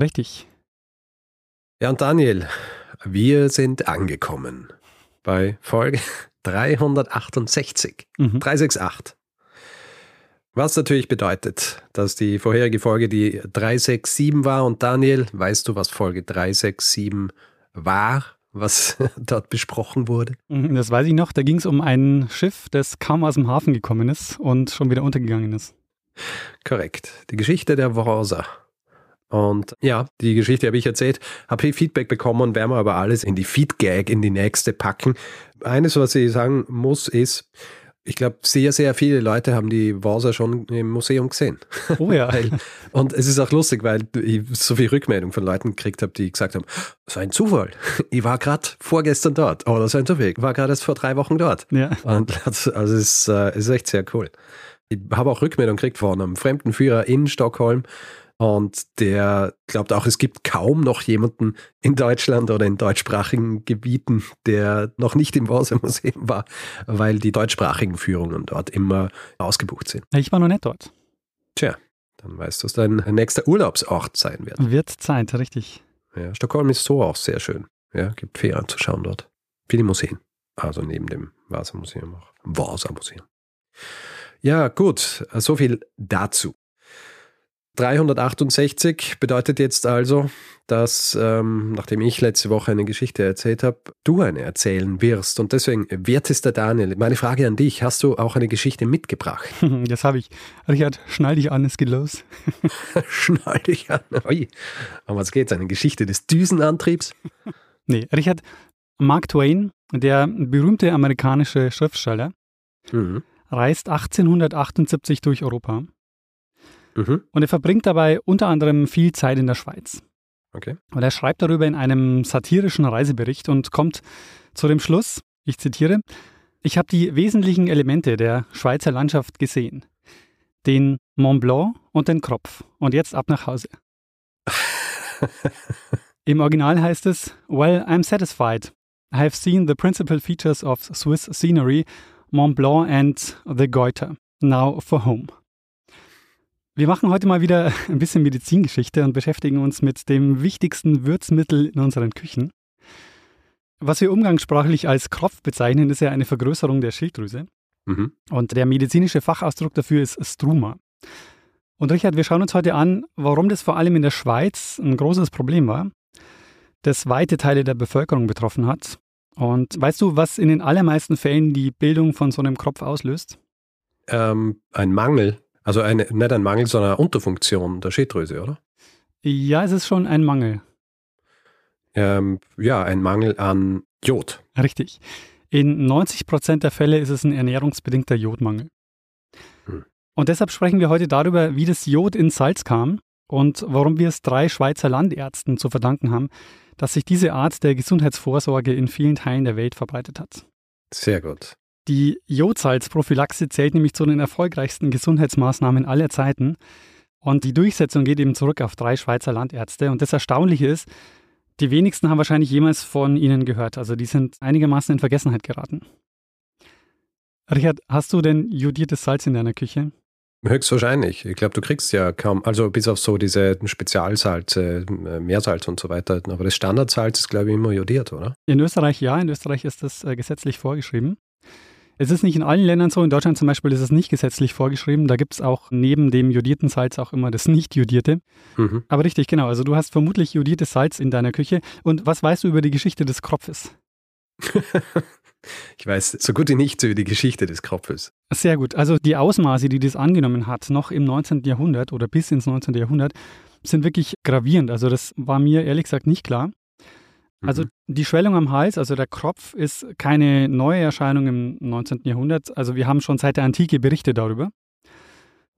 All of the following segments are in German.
Richtig. Ja, und Daniel, wir sind angekommen bei Folge 368. Mhm. 368. Was natürlich bedeutet, dass die vorherige Folge die 367 war. Und Daniel, weißt du, was Folge 367 war? was dort besprochen wurde? Mhm, das weiß ich noch. Da ging es um ein Schiff, das kaum aus dem Hafen gekommen ist und schon wieder untergegangen ist. Korrekt. Die Geschichte der Worsa. Und ja, die Geschichte habe ich erzählt, habe viel Feedback bekommen und werden wir aber alles in die Feedgag, in die nächste packen. Eines, was ich sagen muss, ist, ich glaube, sehr, sehr viele Leute haben die Vasa schon im Museum gesehen. Oh ja. und es ist auch lustig, weil ich so viel Rückmeldung von Leuten gekriegt habe, die gesagt haben, so ein Zufall. Ich war gerade vorgestern dort. Oder so ein Zufall. Ich war gerade erst vor drei Wochen dort. Ja. Und also es ist, äh, es ist echt sehr cool. Ich habe auch Rückmeldung gekriegt von einem fremden Führer in Stockholm, und der glaubt auch, es gibt kaum noch jemanden in Deutschland oder in deutschsprachigen Gebieten, der noch nicht im Vasa-Museum war, weil die deutschsprachigen Führungen dort immer ausgebucht sind. Ich war noch nicht dort. Tja, dann weißt du, dass dein nächster Urlaubsort sein wird. Wird Zeit, richtig. Ja, Stockholm ist so auch sehr schön. Ja, gibt viel anzuschauen dort. Viele Museen. Also neben dem Vasa-Museum auch. Vasa-Museum. Ja, gut, so viel dazu. 368 bedeutet jetzt also, dass, ähm, nachdem ich letzte Woche eine Geschichte erzählt habe, du eine erzählen wirst. Und deswegen, wertester Daniel, meine Frage an dich, hast du auch eine Geschichte mitgebracht? Das habe ich. Richard, schnall dich an, es geht los. schnall dich an. Ui. Um was geht's? Eine Geschichte des Düsenantriebs? nee, Richard, Mark Twain, der berühmte amerikanische Schriftsteller, mhm. reist 1878 durch Europa Mhm. Und er verbringt dabei unter anderem viel Zeit in der Schweiz. Okay. Und er schreibt darüber in einem satirischen Reisebericht und kommt zu dem Schluss, ich zitiere, ich habe die wesentlichen Elemente der Schweizer Landschaft gesehen. Den Mont Blanc und den Kropf. Und jetzt ab nach Hause. Im Original heißt es, Well, I'm satisfied. I have seen the principal features of Swiss scenery, Mont Blanc and the Goiter. Now for home. Wir machen heute mal wieder ein bisschen Medizingeschichte und beschäftigen uns mit dem wichtigsten Würzmittel in unseren Küchen. Was wir umgangssprachlich als Kropf bezeichnen, ist ja eine Vergrößerung der Schilddrüse. Mhm. Und der medizinische Fachausdruck dafür ist Struma. Und Richard, wir schauen uns heute an, warum das vor allem in der Schweiz ein großes Problem war, das weite Teile der Bevölkerung betroffen hat. Und weißt du, was in den allermeisten Fällen die Bildung von so einem Kropf auslöst? Ähm, ein Mangel also eine, nicht ein Mangel, sondern eine Unterfunktion der Schilddrüse, oder? Ja, es ist schon ein Mangel. Ähm, ja, ein Mangel an Jod. Richtig. In 90 Prozent der Fälle ist es ein ernährungsbedingter Jodmangel. Hm. Und deshalb sprechen wir heute darüber, wie das Jod ins Salz kam und warum wir es drei Schweizer Landärzten zu verdanken haben, dass sich diese Art der Gesundheitsvorsorge in vielen Teilen der Welt verbreitet hat. Sehr gut. Die Jodsalzprophylaxe zählt nämlich zu den erfolgreichsten Gesundheitsmaßnahmen aller Zeiten. Und die Durchsetzung geht eben zurück auf drei Schweizer Landärzte. Und das Erstaunliche ist, die wenigsten haben wahrscheinlich jemals von ihnen gehört. Also die sind einigermaßen in Vergessenheit geraten. Richard, hast du denn jodiertes Salz in deiner Küche? Höchstwahrscheinlich. Ich glaube, du kriegst ja kaum, also bis auf so diese Spezialsalze, äh, Meersalz und so weiter. Aber das Standardsalz ist, glaube ich, immer jodiert, oder? In Österreich ja. In Österreich ist das äh, gesetzlich vorgeschrieben. Es ist nicht in allen Ländern so. In Deutschland zum Beispiel ist es nicht gesetzlich vorgeschrieben. Da gibt es auch neben dem jodierten Salz auch immer das nicht jodierte. Mhm. Aber richtig, genau. Also du hast vermutlich jodiertes Salz in deiner Küche. Und was weißt du über die Geschichte des Kropfes? ich weiß so gut wie nichts über die Geschichte des Kropfes. Sehr gut. Also die Ausmaße, die das angenommen hat, noch im 19. Jahrhundert oder bis ins 19. Jahrhundert, sind wirklich gravierend. Also das war mir ehrlich gesagt nicht klar. Also mhm. die Schwellung am Hals, also der Kropf, ist keine neue Erscheinung im 19. Jahrhundert. Also wir haben schon seit der Antike Berichte darüber.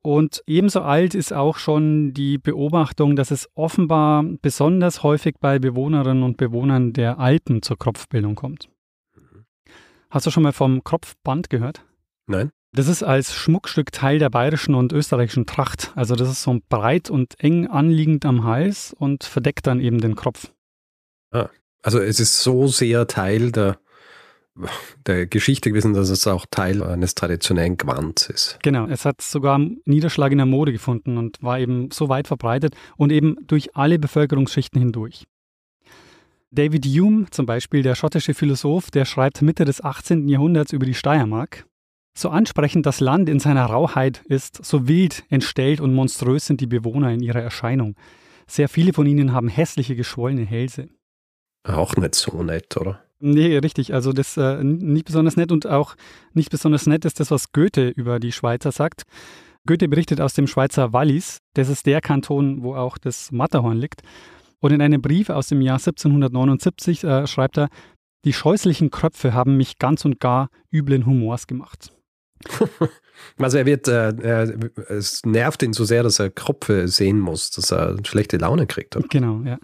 Und ebenso alt ist auch schon die Beobachtung, dass es offenbar besonders häufig bei Bewohnerinnen und Bewohnern der Alpen zur Kropfbildung kommt. Hast du schon mal vom Kropfband gehört? Nein. Das ist als Schmuckstück Teil der bayerischen und österreichischen Tracht. Also das ist so breit und eng anliegend am Hals und verdeckt dann eben den Kopf. Ah, also es ist so sehr Teil der, der Geschichte gewesen, dass es auch Teil eines traditionellen Gewands ist. Genau, es hat sogar Niederschlag in der Mode gefunden und war eben so weit verbreitet und eben durch alle Bevölkerungsschichten hindurch. David Hume zum Beispiel, der schottische Philosoph, der schreibt Mitte des 18. Jahrhunderts über die Steiermark. So ansprechend das Land in seiner Rauheit ist, so wild, entstellt und monströs sind die Bewohner in ihrer Erscheinung. Sehr viele von ihnen haben hässliche, geschwollene Hälse. Auch nicht so nett, oder? Nee, richtig. Also das äh, nicht besonders nett und auch nicht besonders nett ist das, was Goethe über die Schweizer sagt. Goethe berichtet aus dem Schweizer Wallis. Das ist der Kanton, wo auch das Matterhorn liegt. Und in einem Brief aus dem Jahr 1779 äh, schreibt er, die scheußlichen Kröpfe haben mich ganz und gar üblen Humors gemacht. Also er wird, äh, er, es nervt ihn so sehr, dass er Kropfe sehen muss, dass er schlechte Laune kriegt. Oder? Genau, ja.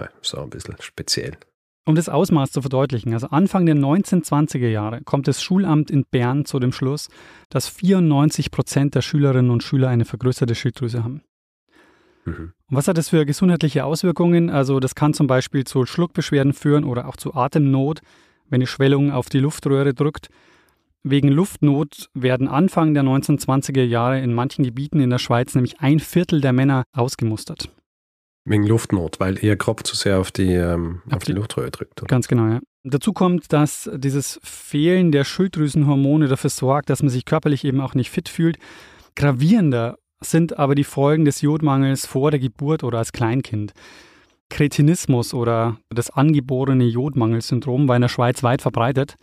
Ja. So ein bisschen speziell. Um das Ausmaß zu verdeutlichen, also Anfang der 1920er Jahre kommt das Schulamt in Bern zu dem Schluss, dass 94 Prozent der Schülerinnen und Schüler eine vergrößerte Schilddrüse haben. Mhm. Und was hat das für gesundheitliche Auswirkungen? Also das kann zum Beispiel zu Schluckbeschwerden führen oder auch zu Atemnot, wenn die Schwellung auf die Luftröhre drückt. Wegen Luftnot werden Anfang der 1920er Jahre in manchen Gebieten in der Schweiz nämlich ein Viertel der Männer ausgemustert. Wegen Luftnot, weil ihr Kopf zu sehr auf die, ähm, auf, auf die, die Luftröhre drückt. Oder? Ganz genau, ja. Dazu kommt, dass dieses Fehlen der Schilddrüsenhormone dafür sorgt, dass man sich körperlich eben auch nicht fit fühlt. Gravierender sind aber die Folgen des Jodmangels vor der Geburt oder als Kleinkind. Kretinismus oder das angeborene Jodmangelsyndrom war in der Schweiz weit verbreitet.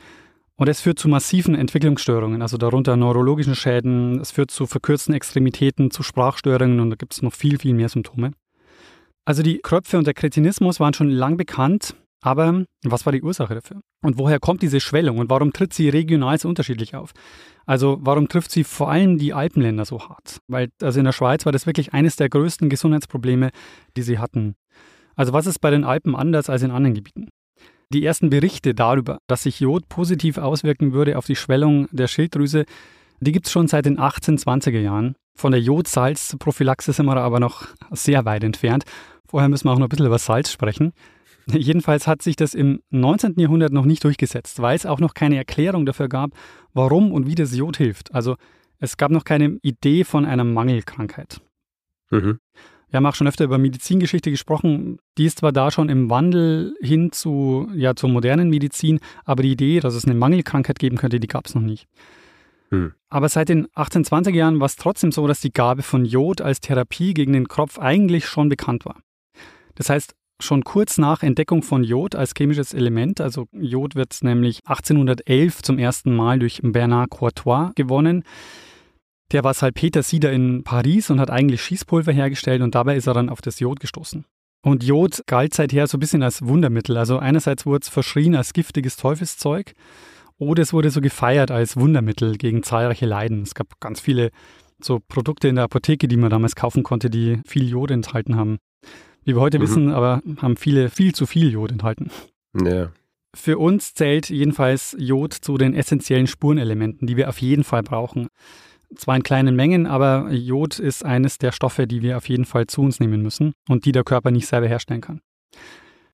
Und es führt zu massiven Entwicklungsstörungen, also darunter neurologischen Schäden, es führt zu verkürzten Extremitäten, zu Sprachstörungen und da gibt es noch viel, viel mehr Symptome. Also die Kröpfe und der Kretinismus waren schon lang bekannt, aber was war die Ursache dafür? Und woher kommt diese Schwellung und warum tritt sie regional so unterschiedlich auf? Also warum trifft sie vor allem die Alpenländer so hart? Weil also in der Schweiz war das wirklich eines der größten Gesundheitsprobleme, die sie hatten. Also was ist bei den Alpen anders als in anderen Gebieten? Die ersten Berichte darüber, dass sich Jod positiv auswirken würde auf die Schwellung der Schilddrüse, die gibt es schon seit den 1820er Jahren. Von der Jodsalzprophylaxe sind wir aber noch sehr weit entfernt. Vorher müssen wir auch noch ein bisschen über Salz sprechen. Jedenfalls hat sich das im 19. Jahrhundert noch nicht durchgesetzt, weil es auch noch keine Erklärung dafür gab, warum und wie das Jod hilft. Also es gab noch keine Idee von einer Mangelkrankheit. Mhm. Wir haben auch schon öfter über Medizingeschichte gesprochen. Die ist zwar da schon im Wandel hin zu, ja, zur modernen Medizin, aber die Idee, dass es eine Mangelkrankheit geben könnte, die gab es noch nicht. Hm. Aber seit den 1820er Jahren war es trotzdem so, dass die Gabe von Jod als Therapie gegen den Kropf eigentlich schon bekannt war. Das heißt, schon kurz nach Entdeckung von Jod als chemisches Element, also Jod wird nämlich 1811 zum ersten Mal durch Bernard Courtois gewonnen, der war Salpetersieder in Paris und hat eigentlich Schießpulver hergestellt und dabei ist er dann auf das Jod gestoßen. Und Jod galt seither so ein bisschen als Wundermittel. Also einerseits wurde es verschrien als giftiges Teufelszeug oder es wurde so gefeiert als Wundermittel gegen zahlreiche Leiden. Es gab ganz viele so Produkte in der Apotheke, die man damals kaufen konnte, die viel Jod enthalten haben. Wie wir heute mhm. wissen, aber haben viele viel zu viel Jod enthalten. Ja. Für uns zählt jedenfalls Jod zu den essentiellen Spurenelementen, die wir auf jeden Fall brauchen. Zwar in kleinen Mengen, aber Jod ist eines der Stoffe, die wir auf jeden Fall zu uns nehmen müssen und die der Körper nicht selber herstellen kann.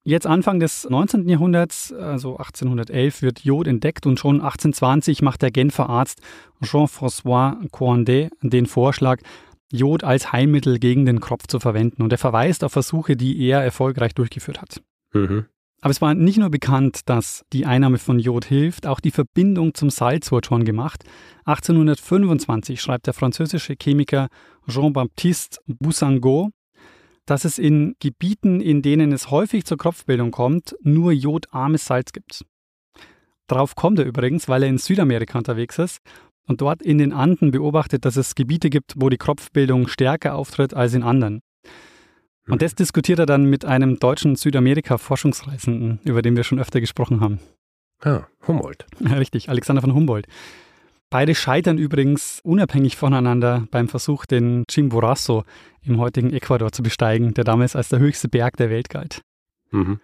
Jetzt Anfang des 19. Jahrhunderts, also 1811, wird Jod entdeckt und schon 1820 macht der Genfer Arzt Jean-François Coandé den Vorschlag, Jod als Heilmittel gegen den Kropf zu verwenden. Und er verweist auf Versuche, die er erfolgreich durchgeführt hat. Mhm. Aber es war nicht nur bekannt, dass die Einnahme von Jod hilft, auch die Verbindung zum Salz wurde schon gemacht. 1825 schreibt der französische Chemiker Jean-Baptiste Boussangot, dass es in Gebieten, in denen es häufig zur Kropfbildung kommt, nur jodarmes Salz gibt. Darauf kommt er übrigens, weil er in Südamerika unterwegs ist und dort in den Anden beobachtet, dass es Gebiete gibt, wo die Kropfbildung stärker auftritt als in anderen. Und das diskutiert er dann mit einem deutschen Südamerika-Forschungsreisenden, über den wir schon öfter gesprochen haben. Ah, Humboldt. Richtig, Alexander von Humboldt. Beide scheitern übrigens unabhängig voneinander beim Versuch, den Chimborazo im heutigen Ecuador zu besteigen, der damals als der höchste Berg der Welt galt. Mhm.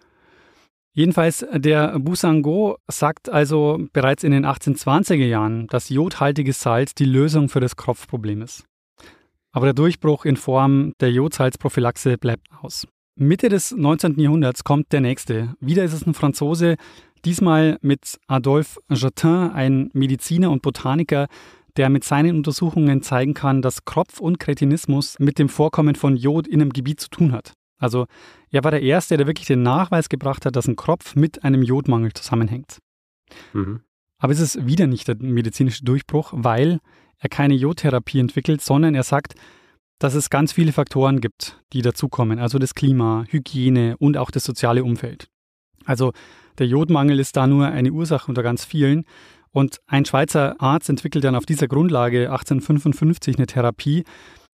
Jedenfalls, der Busango sagt also bereits in den 1820er Jahren, dass jodhaltiges Salz die Lösung für das Kropfproblem ist. Aber der Durchbruch in Form der Jodsalzprophylaxe bleibt aus. Mitte des 19. Jahrhunderts kommt der nächste. Wieder ist es ein Franzose, diesmal mit Adolphe Jatin, ein Mediziner und Botaniker, der mit seinen Untersuchungen zeigen kann, dass Kropf und Kretinismus mit dem Vorkommen von Jod in einem Gebiet zu tun hat. Also er war der Erste, der wirklich den Nachweis gebracht hat, dass ein Kropf mit einem Jodmangel zusammenhängt. Mhm. Aber es ist wieder nicht der medizinische Durchbruch, weil er keine Jodtherapie entwickelt, sondern er sagt, dass es ganz viele Faktoren gibt, die dazukommen, also das Klima, Hygiene und auch das soziale Umfeld. Also der Jodmangel ist da nur eine Ursache unter ganz vielen. Und ein Schweizer Arzt entwickelt dann auf dieser Grundlage 1855 eine Therapie.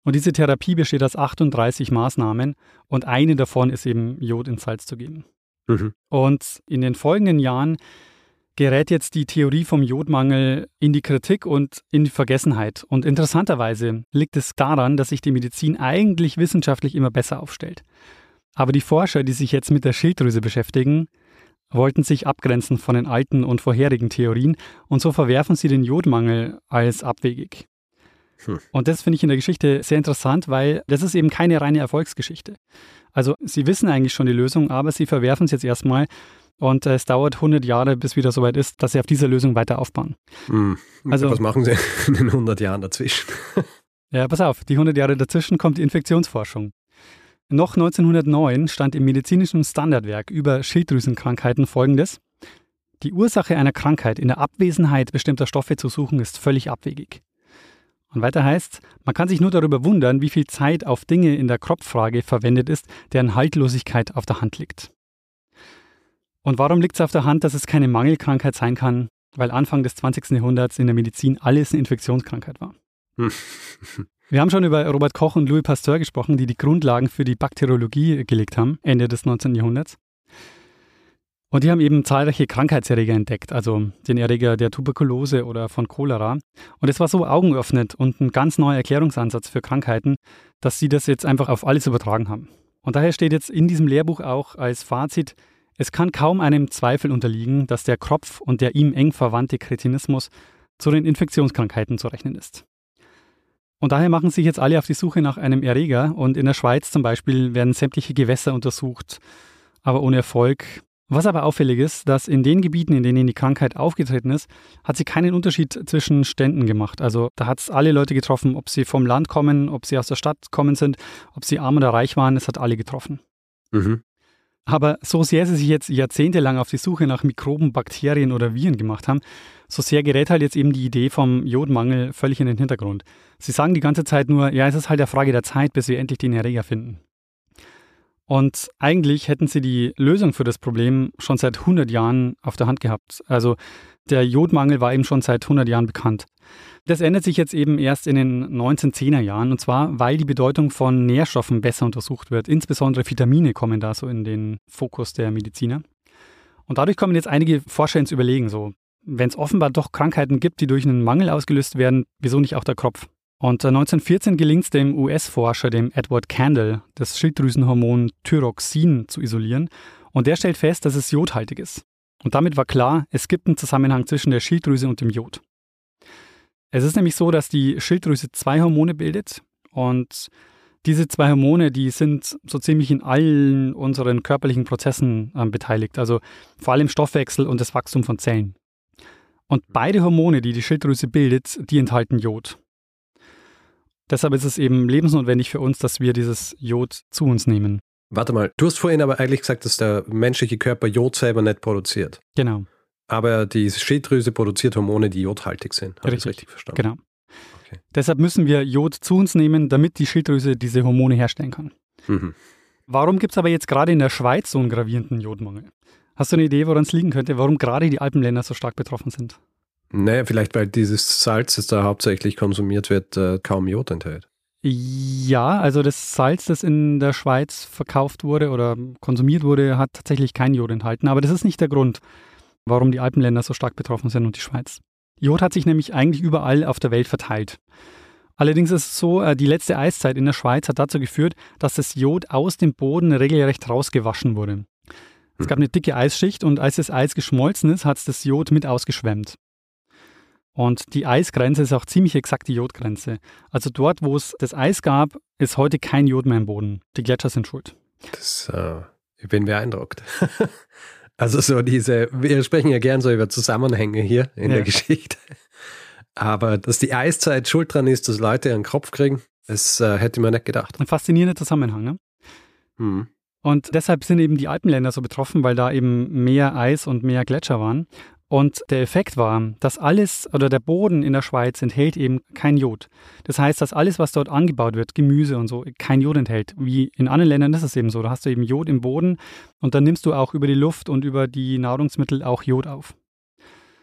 Und diese Therapie besteht aus 38 Maßnahmen und eine davon ist eben Jod ins Salz zu geben. Mhm. Und in den folgenden Jahren gerät jetzt die Theorie vom Jodmangel in die Kritik und in die Vergessenheit. Und interessanterweise liegt es daran, dass sich die Medizin eigentlich wissenschaftlich immer besser aufstellt. Aber die Forscher, die sich jetzt mit der Schilddrüse beschäftigen, wollten sich abgrenzen von den alten und vorherigen Theorien und so verwerfen sie den Jodmangel als abwegig. Hm. Und das finde ich in der Geschichte sehr interessant, weil das ist eben keine reine Erfolgsgeschichte. Also sie wissen eigentlich schon die Lösung, aber sie verwerfen es jetzt erstmal und es dauert 100 Jahre, bis wieder soweit ist, dass sie auf dieser Lösung weiter aufbauen. Mhm. Also, Was machen sie in den 100 Jahren dazwischen? ja, pass auf, die 100 Jahre dazwischen kommt die Infektionsforschung. Noch 1909 stand im medizinischen Standardwerk über Schilddrüsenkrankheiten folgendes. Die Ursache einer Krankheit in der Abwesenheit bestimmter Stoffe zu suchen, ist völlig abwegig. Und weiter heißt, man kann sich nur darüber wundern, wie viel Zeit auf Dinge in der Kropffrage verwendet ist, deren Haltlosigkeit auf der Hand liegt. Und warum liegt es auf der Hand, dass es keine Mangelkrankheit sein kann? Weil Anfang des 20. Jahrhunderts in der Medizin alles eine Infektionskrankheit war. Wir haben schon über Robert Koch und Louis Pasteur gesprochen, die die Grundlagen für die Bakteriologie gelegt haben, Ende des 19. Jahrhunderts. Und die haben eben zahlreiche Krankheitserreger entdeckt, also den Erreger der Tuberkulose oder von Cholera. Und es war so augenöffnend und ein ganz neuer Erklärungsansatz für Krankheiten, dass sie das jetzt einfach auf alles übertragen haben. Und daher steht jetzt in diesem Lehrbuch auch als Fazit, es kann kaum einem Zweifel unterliegen, dass der Kropf und der ihm eng verwandte Kretinismus zu den Infektionskrankheiten zu rechnen ist. Und daher machen sich jetzt alle auf die Suche nach einem Erreger und in der Schweiz zum Beispiel werden sämtliche Gewässer untersucht, aber ohne Erfolg. Was aber auffällig ist, dass in den Gebieten, in denen die Krankheit aufgetreten ist, hat sie keinen Unterschied zwischen Ständen gemacht. Also da hat es alle Leute getroffen, ob sie vom Land kommen, ob sie aus der Stadt kommen sind, ob sie arm oder reich waren, es hat alle getroffen. Mhm. Aber so sehr sie sich jetzt jahrzehntelang auf die Suche nach Mikroben, Bakterien oder Viren gemacht haben, so sehr gerät halt jetzt eben die Idee vom Jodmangel völlig in den Hintergrund. Sie sagen die ganze Zeit nur, ja, es ist halt eine Frage der Zeit, bis wir endlich den Erreger finden. Und eigentlich hätten sie die Lösung für das Problem schon seit 100 Jahren auf der Hand gehabt. Also der Jodmangel war eben schon seit 100 Jahren bekannt. Das ändert sich jetzt eben erst in den 1910er Jahren und zwar, weil die Bedeutung von Nährstoffen besser untersucht wird. Insbesondere Vitamine kommen da so in den Fokus der Mediziner. Und dadurch kommen jetzt einige Forscher ins Überlegen, so, wenn es offenbar doch Krankheiten gibt, die durch einen Mangel ausgelöst werden, wieso nicht auch der Kropf? Und 1914 gelingt es dem US-Forscher, dem Edward Candle, das Schilddrüsenhormon Thyroxin zu isolieren. Und der stellt fest, dass es jodhaltig ist. Und damit war klar, es gibt einen Zusammenhang zwischen der Schilddrüse und dem Jod. Es ist nämlich so, dass die Schilddrüse zwei Hormone bildet und diese zwei Hormone, die sind so ziemlich in allen unseren körperlichen Prozessen äh, beteiligt, also vor allem Stoffwechsel und das Wachstum von Zellen. Und beide Hormone, die die Schilddrüse bildet, die enthalten Jod. Deshalb ist es eben lebensnotwendig für uns, dass wir dieses Jod zu uns nehmen. Warte mal, du hast vorhin aber eigentlich gesagt, dass der menschliche Körper Jod selber nicht produziert. Genau. Aber die Schilddrüse produziert Hormone, die jodhaltig sind. Habe ich das richtig verstanden? Genau. Okay. Deshalb müssen wir Jod zu uns nehmen, damit die Schilddrüse diese Hormone herstellen kann. Mhm. Warum gibt es aber jetzt gerade in der Schweiz so einen gravierenden Jodmangel? Hast du eine Idee, woran es liegen könnte, warum gerade die Alpenländer so stark betroffen sind? Naja, vielleicht weil dieses Salz, das da hauptsächlich konsumiert wird, äh, kaum Jod enthält. Ja, also das Salz, das in der Schweiz verkauft wurde oder konsumiert wurde, hat tatsächlich kein Jod enthalten. Aber das ist nicht der Grund warum die Alpenländer so stark betroffen sind und die Schweiz. Jod hat sich nämlich eigentlich überall auf der Welt verteilt. Allerdings ist es so, äh, die letzte Eiszeit in der Schweiz hat dazu geführt, dass das Jod aus dem Boden regelrecht rausgewaschen wurde. Es gab eine dicke Eisschicht und als das Eis geschmolzen ist, hat es das Jod mit ausgeschwemmt. Und die Eisgrenze ist auch ziemlich exakt die Jodgrenze. Also dort, wo es das Eis gab, ist heute kein Jod mehr im Boden. Die Gletscher sind schuld. Das, äh, ich bin beeindruckt. also so diese, wir sprechen ja gern so über Zusammenhänge hier in ja. der Geschichte. Aber dass die Eiszeit schuld dran ist, dass Leute einen Kopf kriegen, das äh, hätte man nicht gedacht. Ein faszinierender Zusammenhang, ne? Hm. Und deshalb sind eben die Alpenländer so betroffen, weil da eben mehr Eis und mehr Gletscher waren. Und der Effekt war, dass alles oder der Boden in der Schweiz enthält eben kein Jod. Das heißt, dass alles, was dort angebaut wird, Gemüse und so, kein Jod enthält. Wie in anderen Ländern ist es eben so. Da hast du eben Jod im Boden und dann nimmst du auch über die Luft und über die Nahrungsmittel auch Jod auf.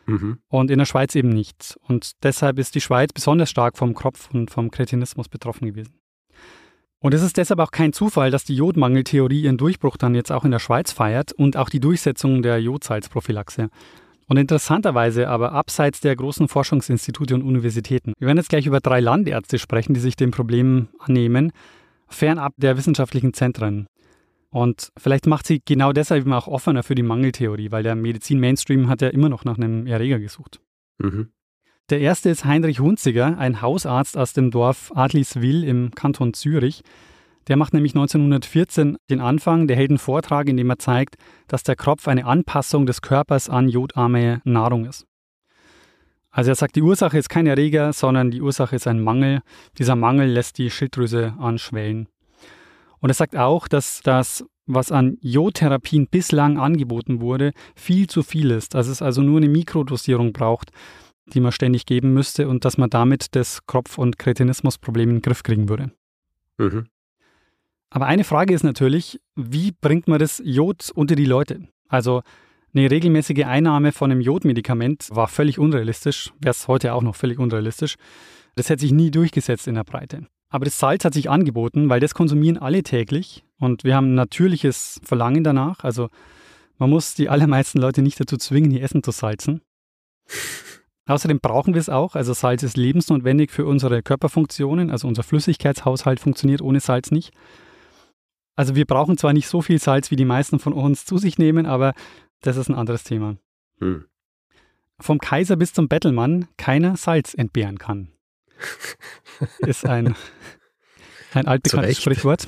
Mhm. Und in der Schweiz eben nicht. Und deshalb ist die Schweiz besonders stark vom Kropf und vom Kretinismus betroffen gewesen. Und es ist deshalb auch kein Zufall, dass die Jodmangeltheorie ihren Durchbruch dann jetzt auch in der Schweiz feiert und auch die Durchsetzung der Jodsalzprophylaxe. Und interessanterweise aber abseits der großen Forschungsinstitute und Universitäten. Wir werden jetzt gleich über drei Landärzte sprechen, die sich dem Problem annehmen, fernab der wissenschaftlichen Zentren. Und vielleicht macht sie genau deshalb auch offener für die Mangeltheorie, weil der Medizin-Mainstream hat ja immer noch nach einem Erreger gesucht. Mhm. Der erste ist Heinrich Hunziger, ein Hausarzt aus dem Dorf Adliswil im Kanton Zürich. Der macht nämlich 1914 den Anfang, der hält einen Vortrag, in dem er zeigt, dass der Kropf eine Anpassung des Körpers an jodarme Nahrung ist. Also er sagt, die Ursache ist kein Erreger, sondern die Ursache ist ein Mangel. Dieser Mangel lässt die Schilddrüse anschwellen. Und er sagt auch, dass das, was an Jodtherapien bislang angeboten wurde, viel zu viel ist. Dass es also nur eine Mikrodosierung braucht, die man ständig geben müsste und dass man damit das Kropf- und Kretinismusproblem in den Griff kriegen würde. Mhm. Aber eine Frage ist natürlich, wie bringt man das Jod unter die Leute? Also eine regelmäßige Einnahme von einem Jodmedikament war völlig unrealistisch, wäre es heute auch noch völlig unrealistisch. Das hätte sich nie durchgesetzt in der Breite. Aber das Salz hat sich angeboten, weil das konsumieren alle täglich und wir haben ein natürliches Verlangen danach. Also man muss die allermeisten Leute nicht dazu zwingen, ihr Essen zu salzen. Außerdem brauchen wir es auch. Also Salz ist lebensnotwendig für unsere Körperfunktionen. Also unser Flüssigkeitshaushalt funktioniert ohne Salz nicht. Also wir brauchen zwar nicht so viel Salz, wie die meisten von uns zu sich nehmen, aber das ist ein anderes Thema. Hm. Vom Kaiser bis zum Bettelmann keiner Salz entbehren kann. ist ein, ein altbekanntes Sprichwort.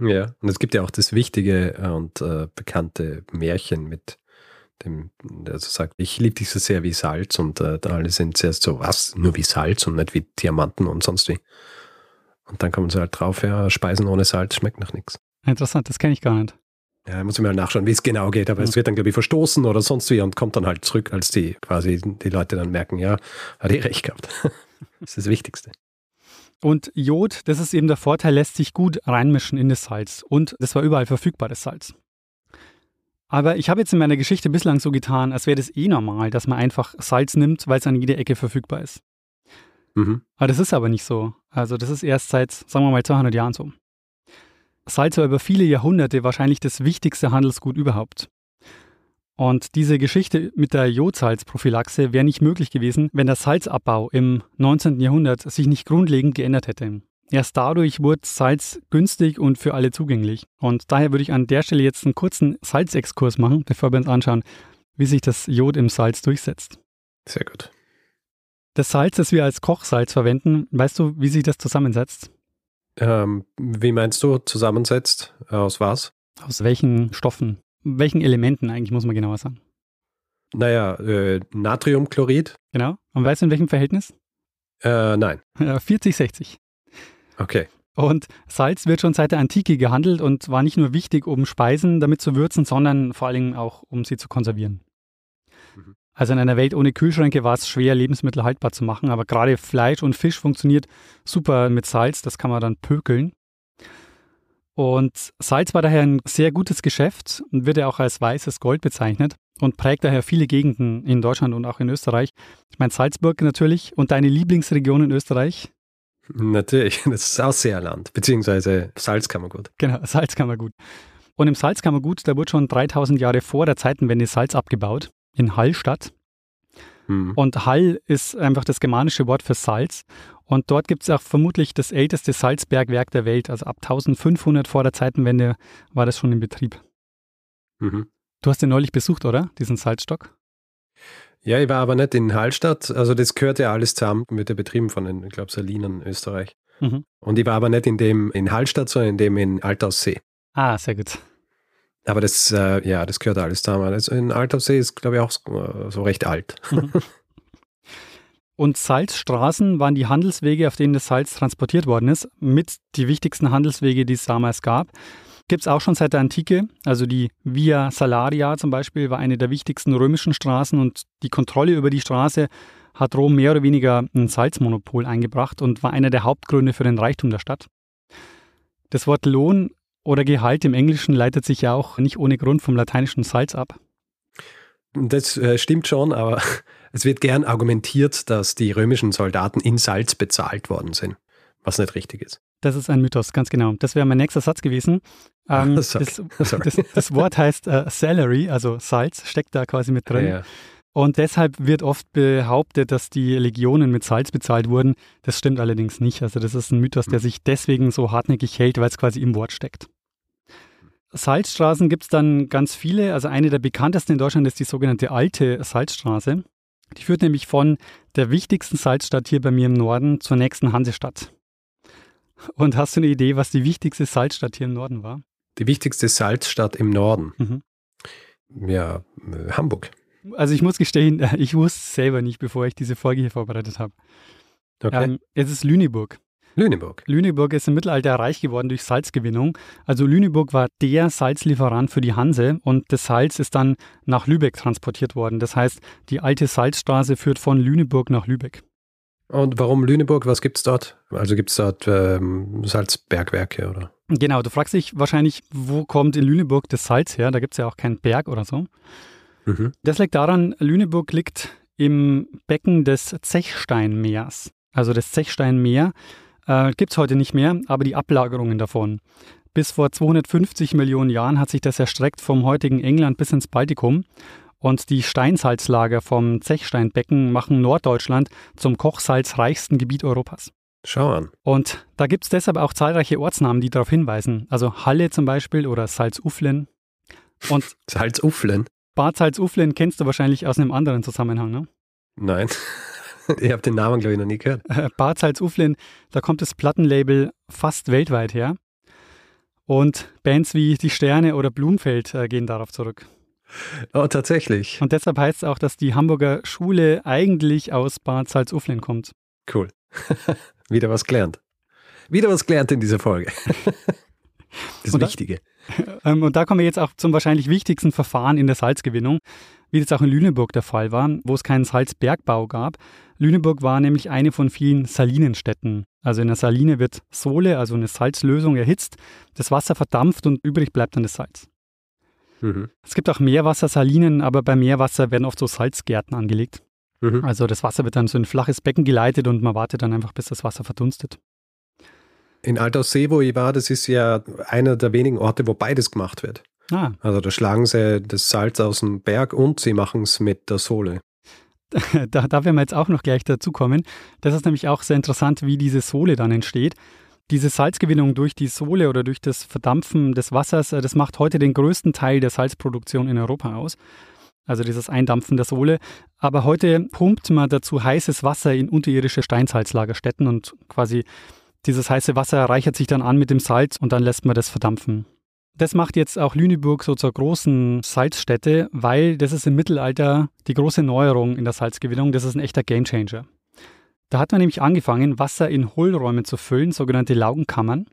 Ja, und es gibt ja auch das wichtige und äh, bekannte Märchen mit dem, der so sagt, ich liebe dich so sehr wie Salz und äh, da alle sind zuerst so, was, nur wie Salz und nicht wie Diamanten und sonst wie. Und dann kommen sie halt drauf, ja, Speisen ohne Salz schmeckt nach nichts. Interessant, das kenne ich gar nicht. Ja, muss ich mal nachschauen, wie es genau geht, aber mhm. es wird dann, glaube ich, verstoßen oder sonst wie und kommt dann halt zurück, als die quasi die Leute dann merken, ja, hat eh recht gehabt. das ist das Wichtigste. Und Jod, das ist eben der Vorteil, lässt sich gut reinmischen in das Salz. Und das war überall verfügbar, das Salz. Aber ich habe jetzt in meiner Geschichte bislang so getan, als wäre das eh normal, dass man einfach Salz nimmt, weil es an jeder Ecke verfügbar ist. Mhm. Aber das ist aber nicht so. Also das ist erst seit, sagen wir mal, 200 Jahren so. Salz war über viele Jahrhunderte wahrscheinlich das wichtigste Handelsgut überhaupt. Und diese Geschichte mit der Jodsalzprophylaxe wäre nicht möglich gewesen, wenn der Salzabbau im 19. Jahrhundert sich nicht grundlegend geändert hätte. Erst dadurch wurde Salz günstig und für alle zugänglich. Und daher würde ich an der Stelle jetzt einen kurzen Salzexkurs machen, bevor wir uns anschauen, wie sich das Jod im Salz durchsetzt. Sehr gut. Das Salz, das wir als Kochsalz verwenden, weißt du, wie sich das zusammensetzt? Ähm, wie meinst du zusammensetzt? Aus was? Aus welchen Stoffen? Welchen Elementen eigentlich, muss man genauer sagen? Naja, äh, Natriumchlorid. Genau. Und weißt du in welchem Verhältnis? Äh, nein. 40, 60. Okay. Und Salz wird schon seit der Antike gehandelt und war nicht nur wichtig, um Speisen damit zu würzen, sondern vor allem auch, um sie zu konservieren. Also in einer Welt ohne Kühlschränke war es schwer, Lebensmittel haltbar zu machen, aber gerade Fleisch und Fisch funktioniert super mit Salz, das kann man dann pökeln. Und Salz war daher ein sehr gutes Geschäft und wird ja auch als weißes Gold bezeichnet und prägt daher viele Gegenden in Deutschland und auch in Österreich. Ich meine Salzburg natürlich und deine Lieblingsregion in Österreich? Natürlich, das ist Ausseerland, beziehungsweise Salzkammergut. Genau, Salzkammergut. Und im Salzkammergut, da wurde schon 3000 Jahre vor der Zeitenwende Salz abgebaut in Hallstatt. Mhm. Und Hall ist einfach das germanische Wort für Salz. Und dort gibt es auch vermutlich das älteste Salzbergwerk der Welt. Also ab 1500 vor der Zeitenwende war das schon in Betrieb. Mhm. Du hast den neulich besucht, oder? Diesen Salzstock? Ja, ich war aber nicht in Hallstatt. Also das gehört ja alles zusammen mit der Betrieben von den, ich glaube, Salinen Österreich. Mhm. Und ich war aber nicht in dem in Hallstatt, sondern in dem in Altaussee. Ah, sehr gut. Aber das, äh, ja, das gehört alles zusammen. Also in Altaussee ist, glaube ich, auch so, so recht alt. Mhm. Und Salzstraßen waren die Handelswege, auf denen das Salz transportiert worden ist, mit die wichtigsten Handelswege, die es damals gab. Gibt es auch schon seit der Antike. Also die Via Salaria zum Beispiel war eine der wichtigsten römischen Straßen und die Kontrolle über die Straße hat Rom mehr oder weniger ein Salzmonopol eingebracht und war einer der Hauptgründe für den Reichtum der Stadt. Das Wort Lohn oder Gehalt im Englischen leitet sich ja auch nicht ohne Grund vom lateinischen Salz ab. Das äh, stimmt schon, aber es wird gern argumentiert, dass die römischen Soldaten in Salz bezahlt worden sind, was nicht richtig ist. Das ist ein Mythos, ganz genau. Das wäre mein nächster Satz gewesen. Ähm, das, das, das, Wort heißt äh, Salary, also Salz, steckt da quasi mit drin. Ja, ja. Und deshalb wird oft behauptet, dass die Legionen mit Salz bezahlt wurden. Das stimmt allerdings nicht. Also das ist ein Mythos, der hm. sich deswegen so hartnäckig hält, weil es quasi im Wort steckt. Salzstraßen gibt es dann ganz viele. Also eine der bekanntesten in Deutschland ist die sogenannte Alte Salzstraße. Die führt nämlich von der wichtigsten Salzstadt hier bei mir im Norden zur nächsten Hansestadt. Und hast du eine Idee, was die wichtigste Salzstadt hier im Norden war? Die wichtigste Salzstadt im Norden? Mhm. Ja, Hamburg. Also ich muss gestehen, ich wusste es selber nicht, bevor ich diese Folge hier vorbereitet habe. Okay. Ähm, es ist Lüneburg. Lüneburg. Lüneburg ist im Mittelalter reich geworden durch Salzgewinnung. Also Lüneburg war der Salzlieferant für die Hanse und das Salz ist dann nach Lübeck transportiert worden. Das heißt, die alte Salzstraße führt von Lüneburg nach Lübeck. Und warum Lüneburg? Was gibt es dort? Also gibt es dort ähm, Salzbergwerke oder? Genau, du fragst dich wahrscheinlich, wo kommt in Lüneburg das Salz her? Da gibt es ja auch keinen Berg oder so. Mhm. Das liegt daran, Lüneburg liegt im Becken des Zechsteinmeers. Also das Zechsteinmeer äh, gibt es heute nicht mehr, aber die Ablagerungen davon. Bis vor 250 Millionen Jahren hat sich das erstreckt vom heutigen England bis ins Baltikum. Und die Steinsalzlager vom Zechsteinbecken machen Norddeutschland zum kochsalzreichsten Gebiet Europas. Schau an. Und da gibt es deshalb auch zahlreiche Ortsnamen, die darauf hinweisen. Also Halle zum Beispiel oder Salzuflen. Und Salzuflen? Bad Salzuflen kennst du wahrscheinlich aus einem anderen Zusammenhang, ne? Nein. Ich habe den Namen, glaube ich, noch nie gehört. Äh, Bad Salzuflen, da kommt das Plattenlabel fast weltweit her. Und Bands wie Die Sterne oder Blumfeld äh, gehen darauf zurück. Oh, tatsächlich. Und deshalb heißt es auch, dass die Hamburger Schule eigentlich aus Bad Salzuflen kommt. Cool. Wieder was gelernt. Wieder was gelernt in dieser Folge. das Wichtige. Ähm, und da kommen wir jetzt auch zum wahrscheinlich wichtigsten Verfahren in der Salzgewinnung, wie das auch in Lüneburg der Fall war, wo es keinen Salzbergbau gab. Lüneburg war nämlich eine von vielen Salinenstädten. Also in der Saline wird Sohle, also eine Salzlösung, erhitzt, das Wasser verdampft und übrig bleibt dann das Salz. Mhm. Es gibt auch Meerwassersalinen, aber bei Meerwasser werden oft so Salzgärten angelegt. Mhm. Also das Wasser wird dann so in ein flaches Becken geleitet und man wartet dann einfach, bis das Wasser verdunstet. In Altaussee, wo ich war, das ist ja einer der wenigen Orte, wo beides gemacht wird. Ah. Also da schlagen sie das Salz aus dem Berg und sie machen es mit der Sohle. Da, da werden wir jetzt auch noch gleich dazu kommen. Das ist nämlich auch sehr interessant, wie diese Sohle dann entsteht. Diese Salzgewinnung durch die Sohle oder durch das Verdampfen des Wassers, äh, das macht heute den größten Teil der Salzproduktion in Europa aus. Also dieses Eindampfen der Sohle. Aber heute pumpt man dazu heißes Wasser in unterirdische Steinsalzlagerstätten und quasi dieses heiße Wasser reichert sich dann an mit dem Salz und dann lässt man das verdampfen. Das macht jetzt auch Lüneburg so zur großen Salzstätte, weil das ist im Mittelalter die große Neuerung in der Salzgewinnung. Das ist ein echter Gamechanger. Da hat man nämlich angefangen, Wasser in Hohlräumen zu füllen, sogenannte Laugenkammern.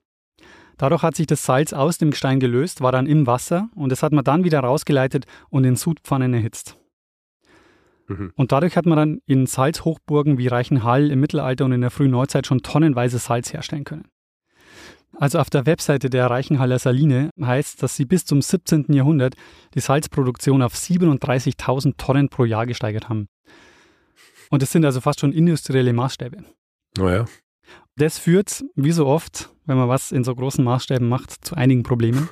Dadurch hat sich das Salz aus dem Gestein gelöst, war dann im Wasser und das hat man dann wieder rausgeleitet und in Sudpfannen erhitzt. Mhm. Und dadurch hat man dann in Salzhochburgen wie Reichenhall im Mittelalter und in der frühen Neuzeit schon tonnenweise Salz herstellen können. Also auf der Webseite der Reichenhaller Saline heißt, dass sie bis zum 17. Jahrhundert die Salzproduktion auf 37.000 Tonnen pro Jahr gesteigert haben. Und das sind also fast schon industrielle Maßstäbe. Oh ja. Das führt, wie so oft, wenn man was in so großen Maßstäben macht, zu einigen Problemen.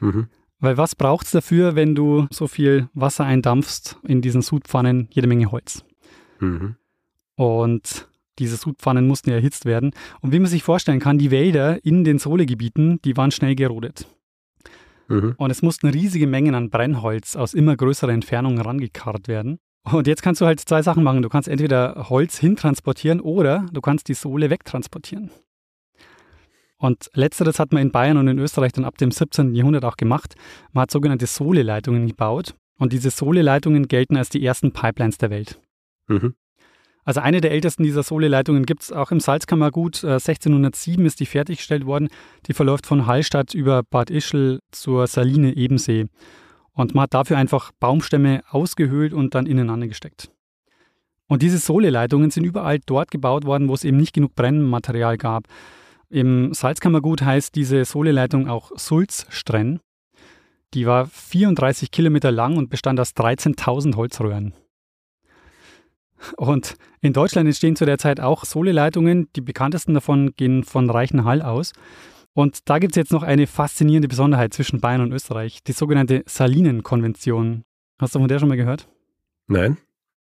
Mhm. Weil was braucht es dafür, wenn du so viel Wasser eindampfst in diesen Sudpfannen? Jede Menge Holz. Mhm. Und diese Sudpfannen mussten ja erhitzt werden. Und wie man sich vorstellen kann, die Wälder in den Sohlegebieten, die waren schnell gerodet. Mhm. Und es mussten riesige Mengen an Brennholz aus immer größerer Entfernung rangekarrt werden. Und jetzt kannst du halt zwei Sachen machen. Du kannst entweder Holz hintransportieren oder du kannst die Sohle wegtransportieren. Und letzteres hat man in Bayern und in Österreich dann ab dem 17. Jahrhundert auch gemacht. Man hat sogenannte Sohleleitungen gebaut. Und diese Sohleleitungen gelten als die ersten Pipelines der Welt. Mhm. Also eine der ältesten dieser Sohleleitungen gibt es auch im Salzkammergut. 1607 äh, ist die fertiggestellt worden. Die verläuft von Hallstatt über Bad Ischl zur Saline Ebensee. Und man hat dafür einfach Baumstämme ausgehöhlt und dann ineinander gesteckt. Und diese Sohleleitungen sind überall dort gebaut worden, wo es eben nicht genug Brennmaterial gab. Im Salzkammergut heißt diese Sohleleitung auch Sulzstrenn. Die war 34 Kilometer lang und bestand aus 13.000 Holzröhren. Und in Deutschland entstehen zu der Zeit auch Sohleleitungen. Die bekanntesten davon gehen von Reichenhall aus. Und da gibt es jetzt noch eine faszinierende Besonderheit zwischen Bayern und Österreich, die sogenannte Salinenkonvention. Hast du von der schon mal gehört? Nein.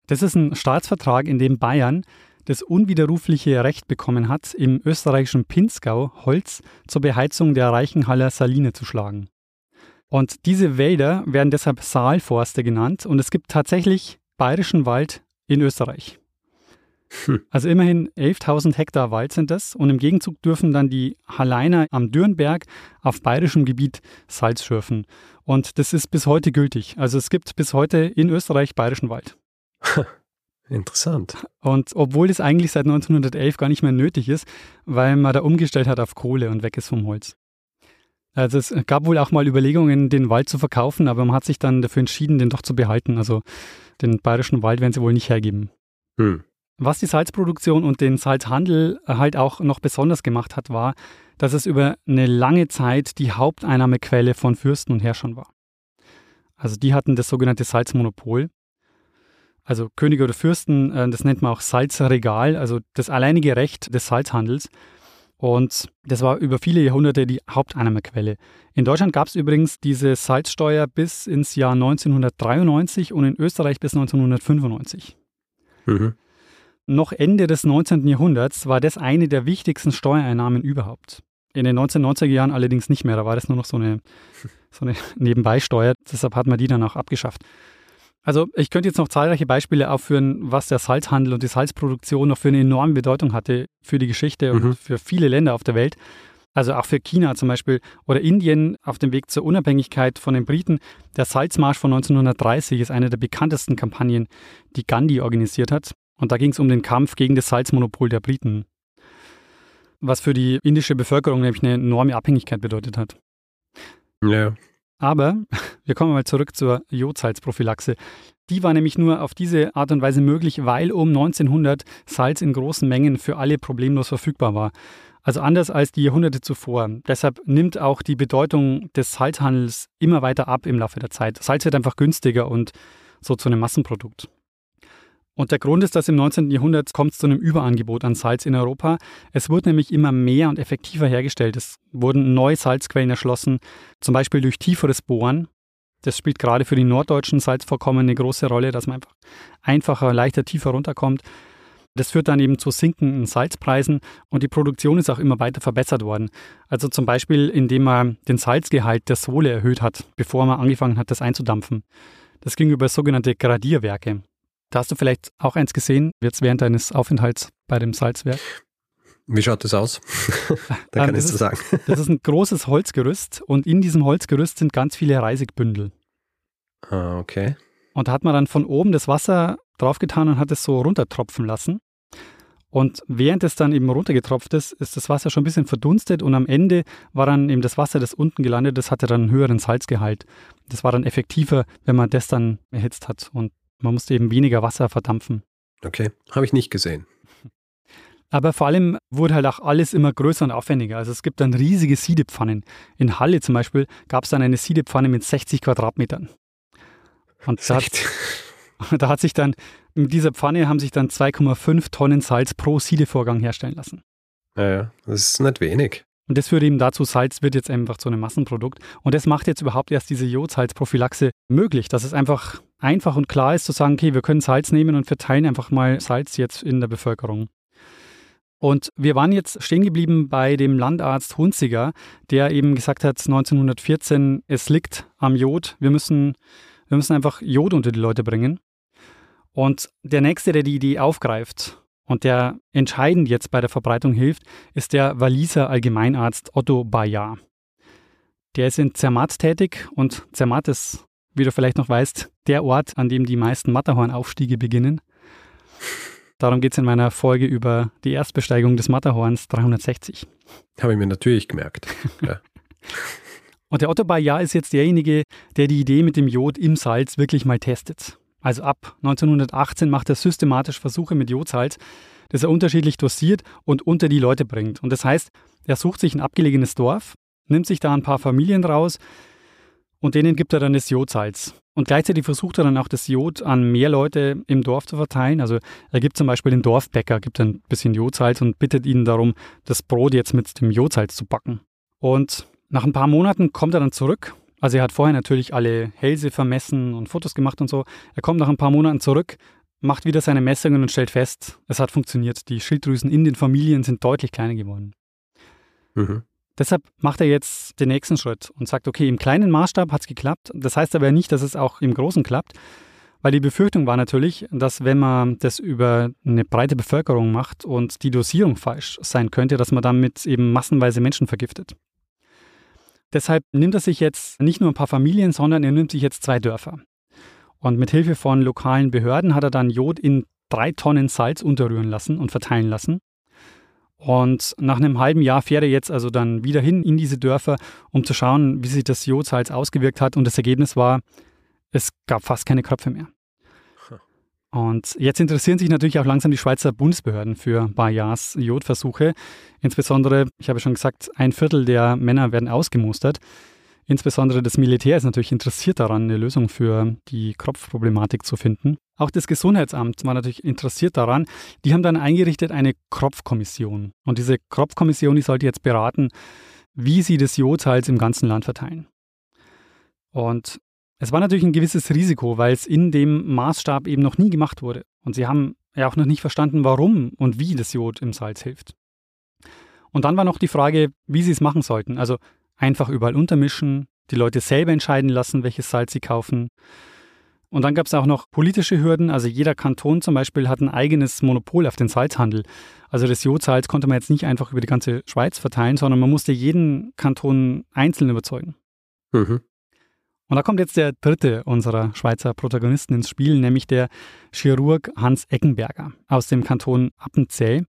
Das ist ein Staatsvertrag, in dem Bayern das unwiderrufliche Recht bekommen hat, im österreichischen Pinzgau Holz zur Beheizung der Reichenhaller Saline zu schlagen. Und diese Wälder werden deshalb Saalforste genannt und es gibt tatsächlich bayerischen Wald in Österreich. Hm. Also immerhin 11.000 Hektar Wald sind das und im Gegenzug dürfen dann die Halleiner am Dürnberg auf bayerischem Gebiet Salz schürfen. Und das ist bis heute gültig. Also es gibt bis heute in Österreich bayerischen Wald. Interessant. Und obwohl das eigentlich seit 1911 gar nicht mehr nötig ist, weil man da umgestellt hat auf Kohle und weg ist vom Holz. Also es gab wohl auch mal Überlegungen, den Wald zu verkaufen, aber man hat sich dann dafür entschieden, den doch zu behalten. Also den bayerischen Wald werden sie wohl nicht hergeben. Hm. Was die Salzproduktion und den Salzhandel halt auch noch besonders gemacht hat, war, dass es über eine lange Zeit die Haupteinnahmequelle von Fürsten und Herrschern war. Also die hatten das sogenannte Salzmonopol also Könige oder Fürsten, äh, das nennt man auch Salzregal, also das alleinige Recht des Salzhandels. Und das war über viele Jahrhunderte die Haupteinnahmequelle. In Deutschland gab es übrigens diese Salzsteuer bis ins Jahr 1993 und in Österreich bis 1995. Mhm. Noch Ende des 19. Jahrhunderts war das eine der wichtigsten Steuereinnahmen überhaupt. In den 1990er Jahren allerdings nicht mehr, da war das nur noch so eine, so eine Nebenbeisteuer. Deshalb hat man die dann auch abgeschafft. Also ich könnte jetzt noch zahlreiche Beispiele aufführen, was der Salzhandel und die Salzproduktion noch für eine enorme Bedeutung hatte für die Geschichte mhm. und für viele Länder auf der Welt. Also auch für China zum Beispiel oder Indien auf dem Weg zur Unabhängigkeit von den Briten. Der Salzmarsch von 1930 ist eine der bekanntesten Kampagnen, die Gandhi organisiert hat. Und da ging es um den Kampf gegen das Salzmonopol der Briten. Was für die indische Bevölkerung nämlich eine enorme Abhängigkeit bedeutet hat. Ja. Aber wir kommen mal zurück zur Jodsalzprophylaxe. Die war nämlich nur auf diese Art und Weise möglich, weil um 1900 Salz in großen Mengen für alle problemlos verfügbar war. Also anders als die Jahrhunderte zuvor. Deshalb nimmt auch die Bedeutung des Salzhandels immer weiter ab im Laufe der Zeit. Salz wird einfach günstiger und so zu einem Massenprodukt. Und der Grund ist, dass im 19. Jahrhundert kommt es zu einem Überangebot an Salz in Europa. Es wurde nämlich immer mehr und effektiver hergestellt. Es wurden neue Salzquellen erschlossen, zum Beispiel durch tieferes Bohren. Das spielt gerade für die norddeutschen Salzvorkommen eine große Rolle, dass man einfach einfacher, leichter, tiefer runterkommt. Das führt dann eben zu sinkenden Salzpreisen und die Produktion ist auch immer weiter verbessert worden. Also zum Beispiel, indem man den Salzgehalt der Sohle erhöht hat, bevor man angefangen hat, das einzudampfen. Das ging über sogenannte Gradierwerke. Da hast du vielleicht auch eins gesehen, jetzt während deines Aufenthalts bei dem Salzwerk. Wie schaut das aus? da kann ich es sagen. das ist ein großes Holzgerüst und in diesem Holzgerüst sind ganz viele Reisigbündel. Ah, okay. Und da hat man dann von oben das Wasser draufgetan und hat es so runtertropfen lassen. Und während es dann eben runtergetropft ist, ist das Wasser schon ein bisschen verdunstet und am Ende war dann eben das Wasser, das unten gelandet ist, hatte dann einen höheren Salzgehalt. Das war dann effektiver, wenn man das dann erhitzt hat. Und man musste eben weniger Wasser verdampfen. Okay, habe ich nicht gesehen. Aber vor allem wurde halt auch alles immer größer und aufwendiger. Also es gibt dann riesige Siedepfannen. In Halle zum Beispiel gab es dann eine Siedepfanne mit 60 Quadratmetern. Und da hat, da hat sich dann, mit dieser Pfanne haben sich dann 2,5 Tonnen Salz pro Siedevorgang herstellen lassen. Ja, ja, das ist nicht wenig. Und das führt eben dazu, Salz wird jetzt einfach zu einem Massenprodukt. Und das macht jetzt überhaupt erst diese Jodsalzprophylaxe möglich, dass es einfach einfach und klar ist zu sagen, okay, wir können Salz nehmen und verteilen einfach mal Salz jetzt in der Bevölkerung. Und wir waren jetzt stehen geblieben bei dem Landarzt Hunziger, der eben gesagt hat, 1914, es liegt am Jod, wir müssen, wir müssen einfach Jod unter die Leute bringen. Und der Nächste, der die Idee aufgreift und der entscheidend jetzt bei der Verbreitung hilft, ist der Waliser Allgemeinarzt Otto Bayard. Der ist in Zermatt tätig und Zermatt ist, wie du vielleicht noch weißt, der Ort, an dem die meisten Matterhornaufstiege beginnen. Darum geht es in meiner Folge über die Erstbesteigung des Matterhorns 360. Habe ich mir natürlich gemerkt. Ja. Und der Otto Bayard ist jetzt derjenige, der die Idee mit dem Jod im Salz wirklich mal testet. Also ab 1918 macht er systematisch Versuche mit Jodsalz, das er unterschiedlich dosiert und unter die Leute bringt. Und das heißt, er sucht sich ein abgelegenes Dorf, nimmt sich da ein paar Familien raus und denen gibt er dann das Jodsalz. Und gleichzeitig versucht er dann auch das Jod an mehr Leute im Dorf zu verteilen. Also er gibt zum Beispiel den Dorfbäcker, gibt ein bisschen Jodsalz und bittet ihn darum, das Brot jetzt mit dem Jodsalz zu backen. Und nach ein paar Monaten kommt er dann zurück. Also er hat vorher natürlich alle Hälse vermessen und Fotos gemacht und so. Er kommt nach ein paar Monaten zurück, macht wieder seine Messungen und stellt fest, es hat funktioniert. Die Schilddrüsen in den Familien sind deutlich kleiner geworden. Mhm. Deshalb macht er jetzt den nächsten Schritt und sagt, okay, im kleinen Maßstab hat es geklappt. Das heißt aber nicht, dass es auch im großen klappt, weil die Befürchtung war natürlich, dass wenn man das über eine breite Bevölkerung macht und die Dosierung falsch sein könnte, dass man damit eben massenweise Menschen vergiftet. Deshalb nimmt er sich jetzt nicht nur ein paar Familien, sondern er nimmt sich jetzt zwei Dörfer. Und mit Hilfe von lokalen Behörden hat er dann Jod in drei Tonnen Salz unterrühren lassen und verteilen lassen. Und nach einem halben Jahr fährt er jetzt also dann wieder hin in diese Dörfer, um zu schauen, wie sich das Jodsalz ausgewirkt hat. Und das Ergebnis war, es gab fast keine Kröpfe mehr. Und jetzt interessieren sich natürlich auch langsam die Schweizer Bundesbehörden für Bayards Jodversuche. Insbesondere, ich habe schon gesagt, ein Viertel der Männer werden ausgemustert. Insbesondere das Militär ist natürlich interessiert daran, eine Lösung für die Kropfproblematik zu finden. Auch das Gesundheitsamt war natürlich interessiert daran. Die haben dann eingerichtet eine Kropfkommission. Und diese Kropfkommission, die sollte jetzt beraten, wie sie das Jodsalz im ganzen Land verteilen. Und es war natürlich ein gewisses Risiko, weil es in dem Maßstab eben noch nie gemacht wurde. Und sie haben ja auch noch nicht verstanden, warum und wie das Jod im Salz hilft. Und dann war noch die Frage, wie sie es machen sollten. Also einfach überall untermischen, die Leute selber entscheiden lassen, welches Salz sie kaufen. Und dann gab es auch noch politische Hürden. Also jeder Kanton zum Beispiel hat ein eigenes Monopol auf den Salzhandel. Also das Jodsalz konnte man jetzt nicht einfach über die ganze Schweiz verteilen, sondern man musste jeden Kanton einzeln überzeugen. Mhm. Und da kommt jetzt der dritte unserer Schweizer Protagonisten ins Spiel, nämlich der Chirurg Hans Eckenberger aus dem Kanton Appenzell.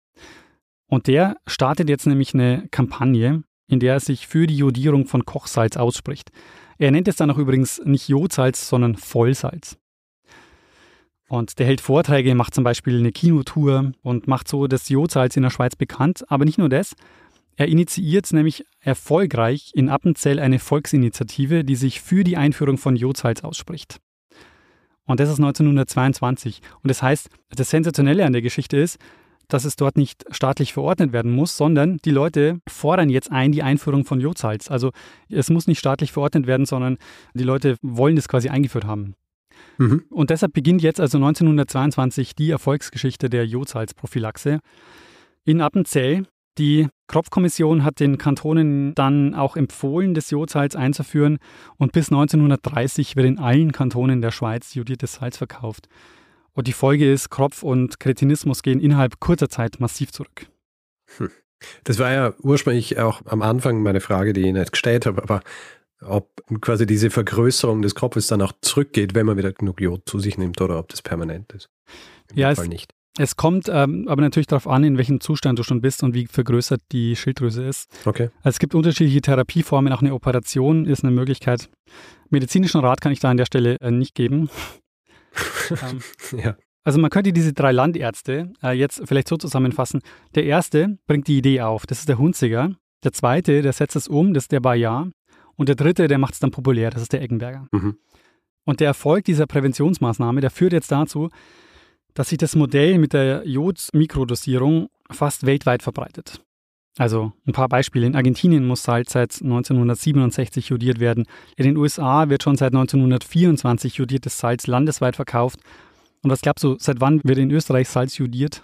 Und der startet jetzt nämlich eine Kampagne, in der er sich für die Jodierung von Kochsalz ausspricht. Er nennt es dann auch übrigens nicht Jodsalz, sondern Vollsalz. Und der hält Vorträge, macht zum Beispiel eine Kinotour und macht so das Jodsalz in der Schweiz bekannt. Aber nicht nur das, er initiiert nämlich erfolgreich in Appenzell eine Volksinitiative, die sich für die Einführung von Jodsalz ausspricht. Und das ist 1922. Und das heißt, das Sensationelle an der Geschichte ist, dass es dort nicht staatlich verordnet werden muss, sondern die Leute fordern jetzt ein die Einführung von Jodsalz. Also es muss nicht staatlich verordnet werden, sondern die Leute wollen es quasi eingeführt haben. Mhm. Und deshalb beginnt jetzt also 1922 die Erfolgsgeschichte der Jodsalzprophylaxe. In Appenzell, die Kropfkommission hat den Kantonen dann auch empfohlen, das Jodsalz einzuführen und bis 1930 wird in allen Kantonen der Schweiz jodiertes Salz verkauft. Und die Folge ist, Kropf und Kretinismus gehen innerhalb kurzer Zeit massiv zurück. Hm. Das war ja ursprünglich auch am Anfang meine Frage, die ich nicht gestellt habe, aber ob quasi diese Vergrößerung des Kropfes dann auch zurückgeht, wenn man wieder genug Jod zu sich nimmt oder ob das permanent ist. Im ja, Fall es, nicht. Es kommt ähm, aber natürlich darauf an, in welchem Zustand du schon bist und wie vergrößert die Schilddrüse ist. Okay. Also es gibt unterschiedliche Therapieformen, auch eine Operation ist eine Möglichkeit. Medizinischen Rat kann ich da an der Stelle äh, nicht geben ähm, ja. Also man könnte diese drei Landärzte äh, jetzt vielleicht so zusammenfassen. Der erste bringt die Idee auf, das ist der Hunziger. Der zweite, der setzt es um, das ist der Bayard. Und der dritte, der macht es dann populär, das ist der Eggenberger. Mhm. Und der Erfolg dieser Präventionsmaßnahme, der führt jetzt dazu, dass sich das Modell mit der Jod-Mikrodosierung fast weltweit verbreitet. Also ein paar Beispiele. In Argentinien muss Salz seit 1967 jodiert werden. In den USA wird schon seit 1924 jodiertes Salz landesweit verkauft. Und was glaubst du, seit wann wird in Österreich Salz jodiert?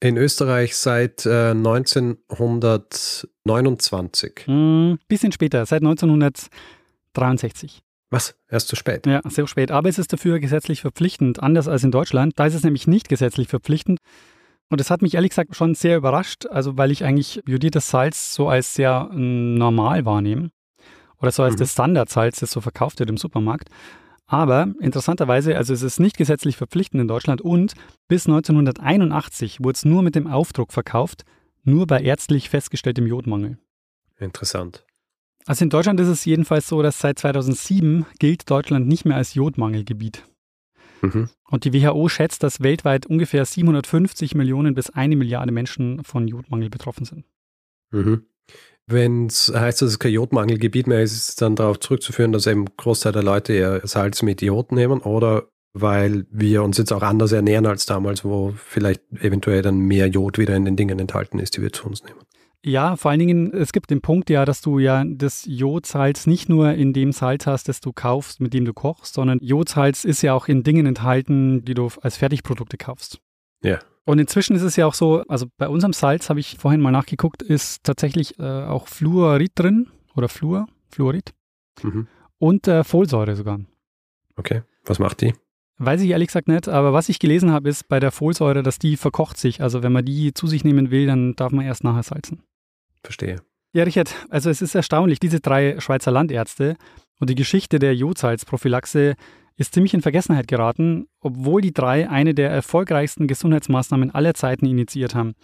In Österreich seit äh, 1929. Hm, bisschen später, seit 1963. Was? Erst zu spät? Ja, sehr spät. Aber es ist dafür gesetzlich verpflichtend, anders als in Deutschland. Da ist es nämlich nicht gesetzlich verpflichtend. Und das hat mich ehrlich gesagt schon sehr überrascht, also weil ich eigentlich jodiertes Salz so als sehr normal wahrnehme. Oder so als mhm. das Standardsalz, das so verkauft wird im Supermarkt. Aber interessanterweise, also es ist nicht gesetzlich verpflichtend in Deutschland und bis 1981 wurde es nur mit dem Aufdruck verkauft, nur bei ärztlich festgestelltem Jodmangel. Interessant. Also in Deutschland ist es jedenfalls so, dass seit 2007 gilt Deutschland nicht mehr als Jodmangelgebiet. Mhm. Und die WHO schätzt, dass weltweit ungefähr 750 Millionen bis eine Milliarde Menschen von Jodmangel betroffen sind. Mhm. Wenn es heißt, dass es kein Jodmangelgebiet mehr ist, ist es dann darauf zurückzuführen, dass eben Großteil der Leute eher Salz mit Jod nehmen oder weil wir uns jetzt auch anders ernähren als damals, wo vielleicht eventuell dann mehr Jod wieder in den Dingen enthalten ist, die wir zu uns nehmen. Ja, vor allen Dingen, es gibt den Punkt ja, dass du ja das Jodsalz nicht nur in dem Salz hast, das du kaufst, mit dem du kochst, sondern Jodsalz ist ja auch in Dingen enthalten, die du als Fertigprodukte kaufst. Ja. Und inzwischen ist es ja auch so, also bei unserem Salz habe ich vorhin mal nachgeguckt, ist tatsächlich äh, auch Fluorid drin oder Fluor, Fluorid mhm. und äh, Folsäure sogar. Okay, was macht die? Weiß ich ehrlich gesagt nicht, aber was ich gelesen habe, ist bei der Folsäure, dass die verkocht sich. Also wenn man die zu sich nehmen will, dann darf man erst nachher salzen. Verstehe. Ja, Richard, also es ist erstaunlich, diese drei Schweizer Landärzte und die Geschichte der Jodsalzprophylaxe ist ziemlich in Vergessenheit geraten, obwohl die drei eine der erfolgreichsten Gesundheitsmaßnahmen aller Zeiten initiiert haben.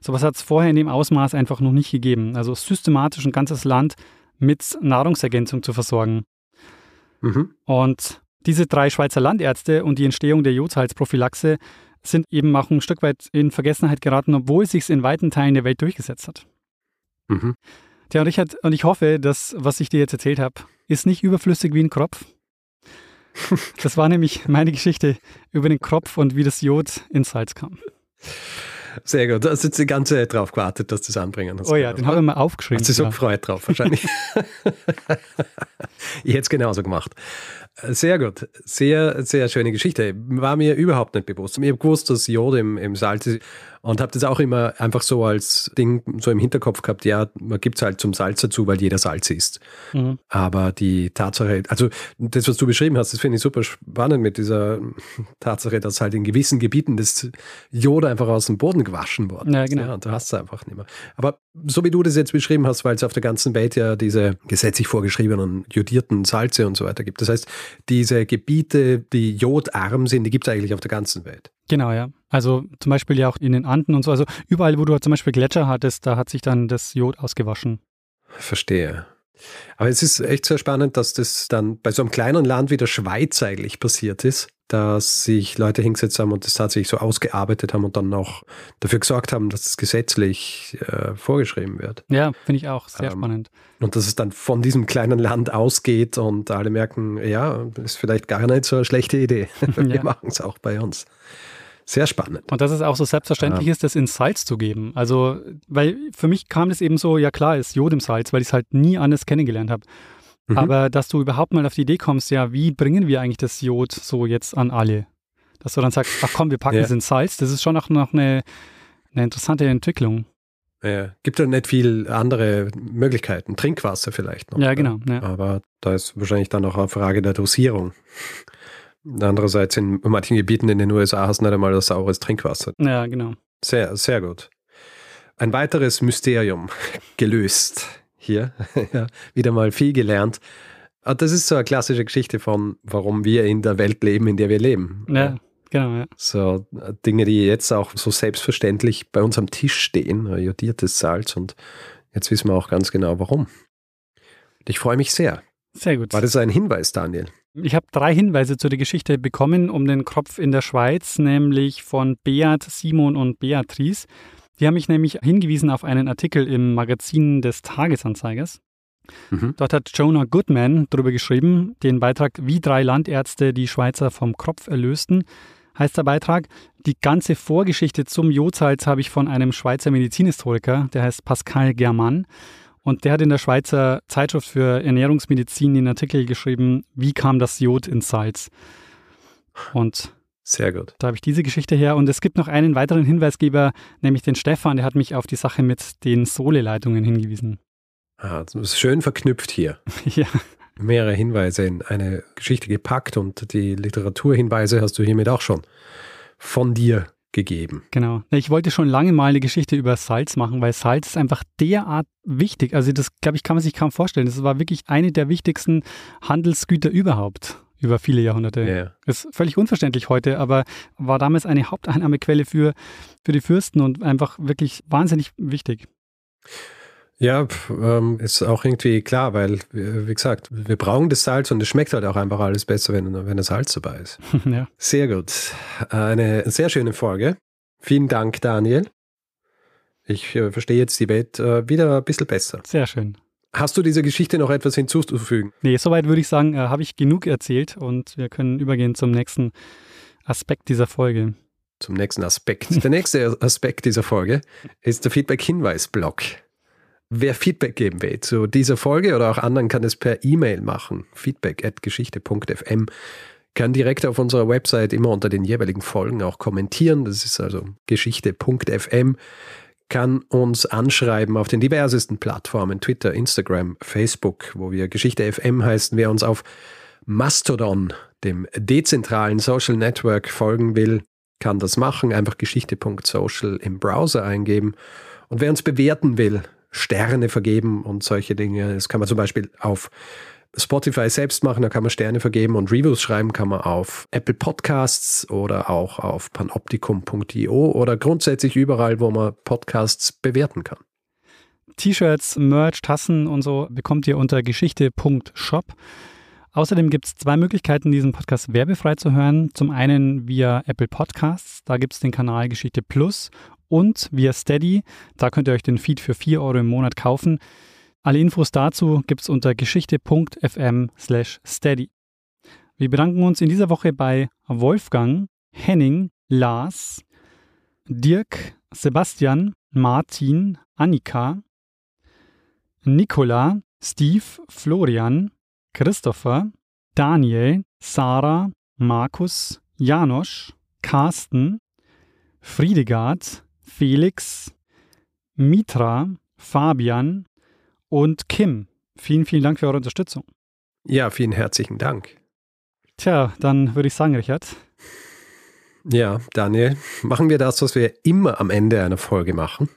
Sowas hat es vorher in dem Ausmaß einfach noch nicht gegeben. Also systematisch ein ganzes Land mit Nahrungsergänzung zu versorgen. Mhm. Und diese drei Schweizer Landärzte und die Entstehung der Jodsalzprophylaxe sind eben auch ein Stück weit in Vergessenheit geraten, obwohl es sich in weiten Teilen der Welt durchgesetzt hat. Mhm. Tja, und ich, hat, und ich hoffe, dass, was ich dir jetzt erzählt habe, ist nicht überflüssig wie ein Kropf. Das war nämlich meine Geschichte über den Kropf und wie das Jod ins Salz kam. Sehr gut. Du hast jetzt die ganze Zeit drauf gewartet, dass du das anbringen hast. Oh ja, den habe ich mal aufgeschrieben. Hast du so gefreut drauf wahrscheinlich. ich hätte es genauso gemacht. Sehr gut. Sehr, sehr schöne Geschichte. War mir überhaupt nicht bewusst. Ich habe gewusst, dass Jod im, im Salz ist und habe das auch immer einfach so als Ding so im Hinterkopf gehabt, ja, man gibt es halt zum Salz dazu, weil jeder Salz isst. Mhm. Aber die Tatsache, also das, was du beschrieben hast, das finde ich super spannend mit dieser Tatsache, dass halt in gewissen Gebieten das Jod einfach aus dem Boden gewaschen worden ja, genau. Ja, und du hast es einfach nicht mehr. Aber so wie du das jetzt beschrieben hast, weil es auf der ganzen Welt ja diese gesetzlich vorgeschriebenen jodierten Salze und so weiter gibt. Das heißt, diese Gebiete, die jodarm sind, die gibt es eigentlich auf der ganzen Welt. Genau, ja. Also zum Beispiel ja auch in den Anden und so. Also überall, wo du zum Beispiel Gletscher hattest, da hat sich dann das Jod ausgewaschen. Verstehe. Aber es ist echt sehr spannend, dass das dann bei so einem kleinen Land wie der Schweiz eigentlich passiert ist, dass sich Leute hingesetzt haben und das tatsächlich so ausgearbeitet haben und dann auch dafür gesorgt haben, dass es gesetzlich äh, vorgeschrieben wird. Ja, finde ich auch sehr ähm, spannend. Und dass es dann von diesem kleinen Land ausgeht und alle merken, ja, ist vielleicht gar nicht so eine schlechte Idee. Wir ja. machen es auch bei uns. Sehr spannend. Und dass es auch so selbstverständlich ja. ist, das ins Salz zu geben. Also, weil für mich kam das eben so, ja klar, ist Jod im Salz, weil ich es halt nie anders kennengelernt habe. Mhm. Aber dass du überhaupt mal auf die Idee kommst, ja, wie bringen wir eigentlich das Jod so jetzt an alle? Dass du dann sagst, ach komm, wir packen ja. es ins Salz, das ist schon auch noch eine, eine interessante Entwicklung. Ja, gibt ja nicht viel andere Möglichkeiten. Trinkwasser vielleicht noch. Ja, genau. Ja. Aber da ist wahrscheinlich dann auch eine Frage der Dosierung. Andererseits in manchen Gebieten in den USA hast du nicht einmal das saures Trinkwasser. Ja, genau. Sehr, sehr gut. Ein weiteres Mysterium gelöst hier. ja, wieder mal viel gelernt. Ah, das ist so eine klassische Geschichte von, warum wir in der Welt leben, in der wir leben. Ja, genau. Ja. So Dinge, die jetzt auch so selbstverständlich bei uns am Tisch stehen, jodiertes Salz und jetzt wissen wir auch ganz genau warum. Ich freue mich sehr. Sehr gut. War das ein Hinweis, Daniel? Ich habe drei Hinweise zu der Geschichte bekommen um den Kropf in der Schweiz, nämlich von Beat, Simon und Beatrice. Die haben mich nämlich hingewiesen auf einen Artikel im Magazin des Tagesanzeigers. Mhm. Dort hat Jonah Goodman darüber geschrieben, den Beitrag Wie drei Landärzte die Schweizer vom Kropf erlösten. heißt der Beitrag. Die ganze Vorgeschichte zum Jodsalz habe ich von einem Schweizer Medizinhistoriker, der heißt Pascal Germann. Und der hat in der Schweizer Zeitschrift für Ernährungsmedizin den Artikel geschrieben, wie kam das Jod ins Salz? Und sehr gut. Da habe ich diese Geschichte her. Und es gibt noch einen weiteren Hinweisgeber, nämlich den Stefan, der hat mich auf die Sache mit den Sole-Leitungen hingewiesen. Ah, das ist schön verknüpft hier. ja. Mehrere Hinweise in eine Geschichte gepackt und die Literaturhinweise hast du hiermit auch schon von dir gegeben. Genau. Ich wollte schon lange mal eine Geschichte über Salz machen, weil Salz ist einfach derart wichtig. Also das, glaube ich, kann man sich kaum vorstellen. Das war wirklich eine der wichtigsten Handelsgüter überhaupt über viele Jahrhunderte. Yeah. Ist völlig unverständlich heute, aber war damals eine Haupteinnahmequelle für, für die Fürsten und einfach wirklich wahnsinnig wichtig. Ja, ähm, ist auch irgendwie klar, weil, wie gesagt, wir brauchen das Salz und es schmeckt halt auch einfach alles besser, wenn, wenn das Salz dabei ist. ja. Sehr gut. Eine sehr schöne Folge. Vielen Dank, Daniel. Ich äh, verstehe jetzt die Welt äh, wieder ein bisschen besser. Sehr schön. Hast du dieser Geschichte noch etwas hinzuzufügen? Nee, soweit würde ich sagen, äh, habe ich genug erzählt und wir können übergehen zum nächsten Aspekt dieser Folge. Zum nächsten Aspekt. Der nächste Aspekt dieser Folge ist der Feedback-Hinweis-Block. Wer Feedback geben will zu dieser Folge oder auch anderen, kann es per E-Mail machen. Feedback at geschichte.fm kann direkt auf unserer Website immer unter den jeweiligen Folgen auch kommentieren. Das ist also geschichte.fm. Kann uns anschreiben auf den diversesten Plattformen, Twitter, Instagram, Facebook, wo wir Geschichte FM heißen. Wer uns auf Mastodon, dem dezentralen Social Network, folgen will, kann das machen. Einfach geschichte.social im Browser eingeben. Und wer uns bewerten will, Sterne vergeben und solche Dinge. Das kann man zum Beispiel auf Spotify selbst machen, da kann man Sterne vergeben und Reviews schreiben kann man auf Apple Podcasts oder auch auf panoptikum.io oder grundsätzlich überall, wo man Podcasts bewerten kann. T-Shirts, Merch, Tassen und so bekommt ihr unter geschichte.shop. Außerdem gibt es zwei Möglichkeiten, diesen Podcast werbefrei zu hören. Zum einen via Apple Podcasts, da gibt es den Kanal Geschichte Plus und via Steady. Da könnt ihr euch den Feed für 4 Euro im Monat kaufen. Alle Infos dazu gibt es unter geschichte.fm slash steady. Wir bedanken uns in dieser Woche bei Wolfgang, Henning, Lars, Dirk, Sebastian, Martin, Annika, Nicola, Steve, Florian, Christopher, Daniel, Sarah, Markus, Janosch, Carsten, Friedegard, Felix, Mitra, Fabian und Kim. Vielen, vielen Dank für eure Unterstützung. Ja, vielen herzlichen Dank. Tja, dann würde ich sagen, Richard. Ja, Daniel, machen wir das, was wir immer am Ende einer Folge machen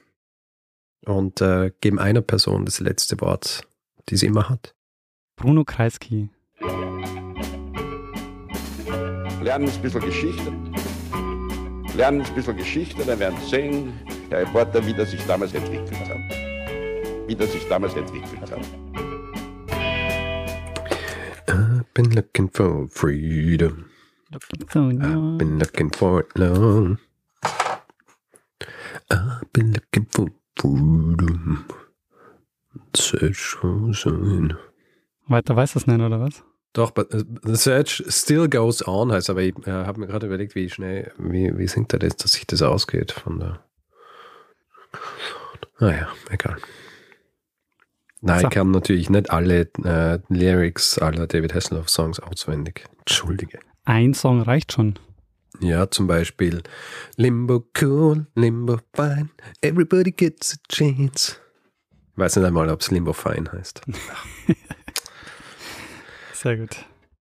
und äh, geben einer Person das letzte Wort, die sie immer hat. Bruno Kreisky. Lernen ein bisschen Geschichte lernen ein bisschen Geschichte, dann werden Sie sehen, der Reporter, wie das sich damals entwickelt hat. Wie das sich damals entwickelt hat. I've been looking for freedom. Looking so long. I've been looking for it long. I've been looking for freedom. Search for sign. Weiter weiß das nicht, oder was? Doch, but the search still goes on, heißt aber ich äh, habe mir gerade überlegt, wie schnell, wie, wie singt er das, dass sich das ausgeht von der. Naja, egal. Nein, so. ich kann natürlich nicht alle äh, Lyrics aller David Hasselhoff Songs auswendig. Entschuldige. Ein Song reicht schon. Ja, zum Beispiel Limbo cool, Limbo fine, everybody gets a chance. Ich weiß nicht einmal, ob es Limbo fine heißt. Sehr gut.